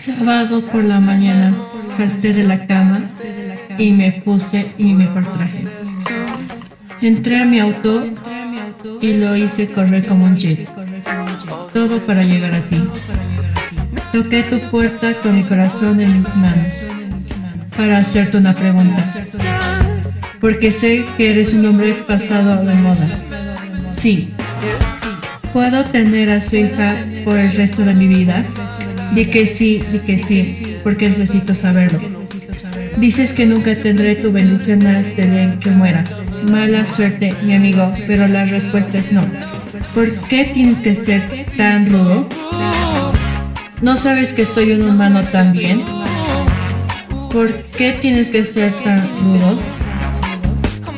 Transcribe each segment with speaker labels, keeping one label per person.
Speaker 1: Sábado por la mañana salté de la cama y me puse mi mejor traje. Entré a mi auto y lo hice correr como un jet. Todo para llegar a ti. Toqué tu puerta con mi corazón en mis manos para hacerte una pregunta. Porque sé que eres un hombre pasado de moda. Sí. ¿Puedo tener a su hija por el resto de mi vida? Di que sí, di que sí, porque necesito saberlo. Dices que nunca tendré tu bendición hasta el día en que muera. Mala suerte, mi amigo, pero la respuesta es no. ¿Por qué tienes que ser tan rudo? ¿No sabes que soy un humano también? ¿Por qué tienes que ser tan rudo?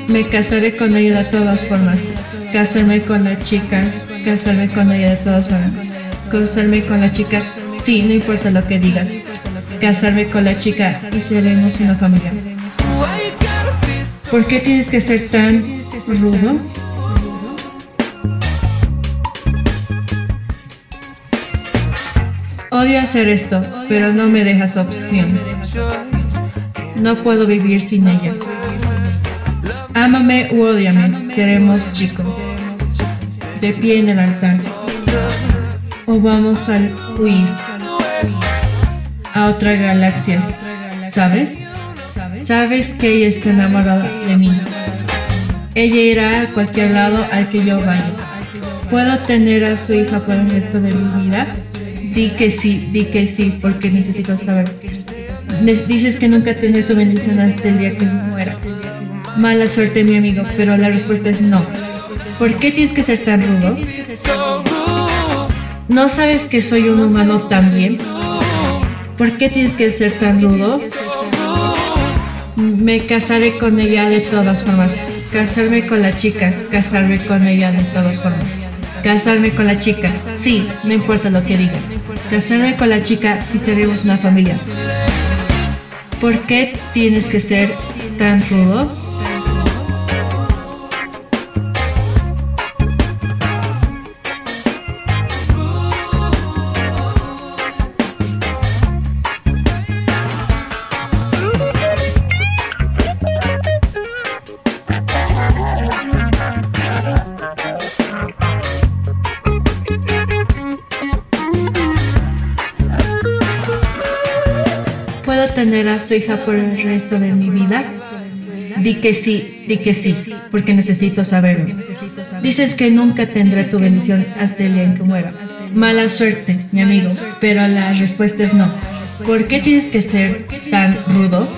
Speaker 1: Me casaré con ella de todas formas. Casarme con la chica. Casarme con ella de todas formas. Casarme con la chica Sí, no importa lo que digas. Casarme con la chica y seremos una familia. ¿Por qué tienes que ser tan rudo? Odio hacer esto, pero no me dejas opción. No puedo vivir sin ella. Ámame u odiame, seremos chicos. De pie en el altar. O vamos a huir a otra galaxia. ¿Sabes? Sabes que ella está enamorada de mí. Ella irá a cualquier lado al que yo vaya. ¿Puedo tener a su hija por el resto de mi vida? Di que sí, di que sí, porque necesito saber. Dices que nunca tendré tu bendición hasta el día que muera. Mala suerte, mi amigo, pero la respuesta es no. ¿Por qué tienes que ser tan rudo? ¿No sabes que soy un humano también? ¿Por qué tienes que ser tan rudo? Me casaré con ella de todas formas. Casarme con la chica, casarme con ella de todas formas. Casarme con la chica, sí, no importa lo que digas. Casarme con la chica y seremos una familia. ¿Por qué tienes que ser tan rudo? ¿Puedo tener a su hija por el resto de mi vida? Di que sí, di que sí, porque necesito saberlo. Dices que nunca tendré tu bendición hasta el día en que muera. Mala suerte, mi amigo, pero la respuesta es no. ¿Por qué tienes que ser tan rudo?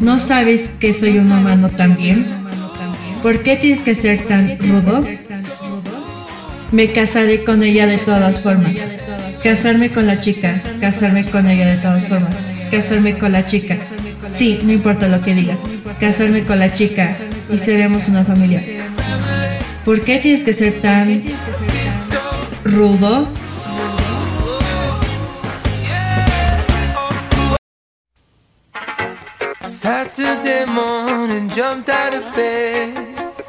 Speaker 1: ¿No sabes que soy un humano también? ¿Por qué tienes que ser tan rudo? Me casaré con ella de todas formas. Casarme con la chica, casarme con ella de todas formas casarme con la chica. Sí, no importa lo que digas. Casarme con la chica y seremos una familia. ¿Por qué tienes que ser tan rudo? Saturday morning, jumped out of bed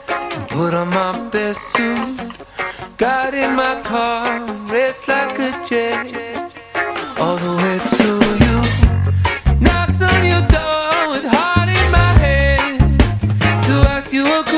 Speaker 1: and put on my best suit. Got in my car, raced like a jet all the way to you.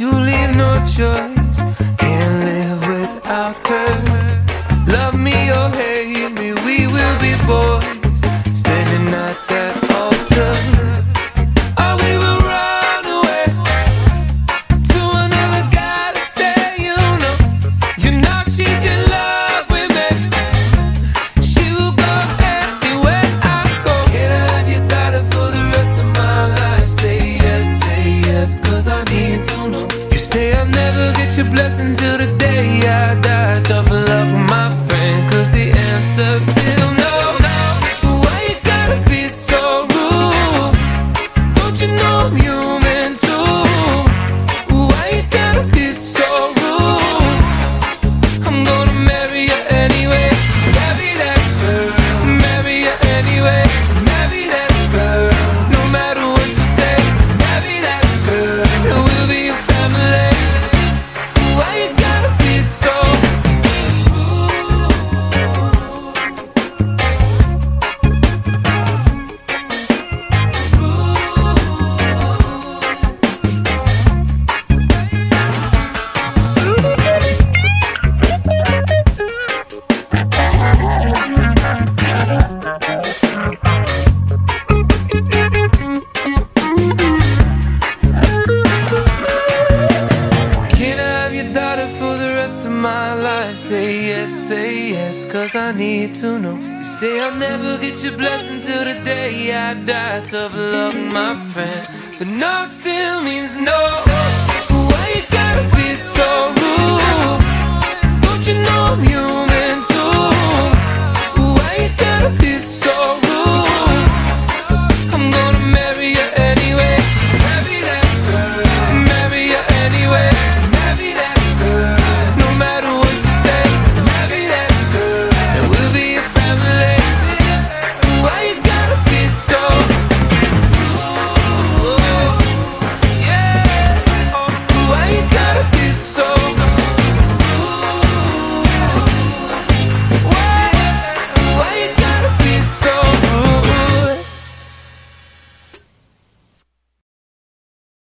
Speaker 1: you leave no choice.
Speaker 2: Say yes, say yes, cause I need to know. You say I'll never get your blessing till the day I die. Tough luck, my friend. But no still means no. Why you gotta be so rude?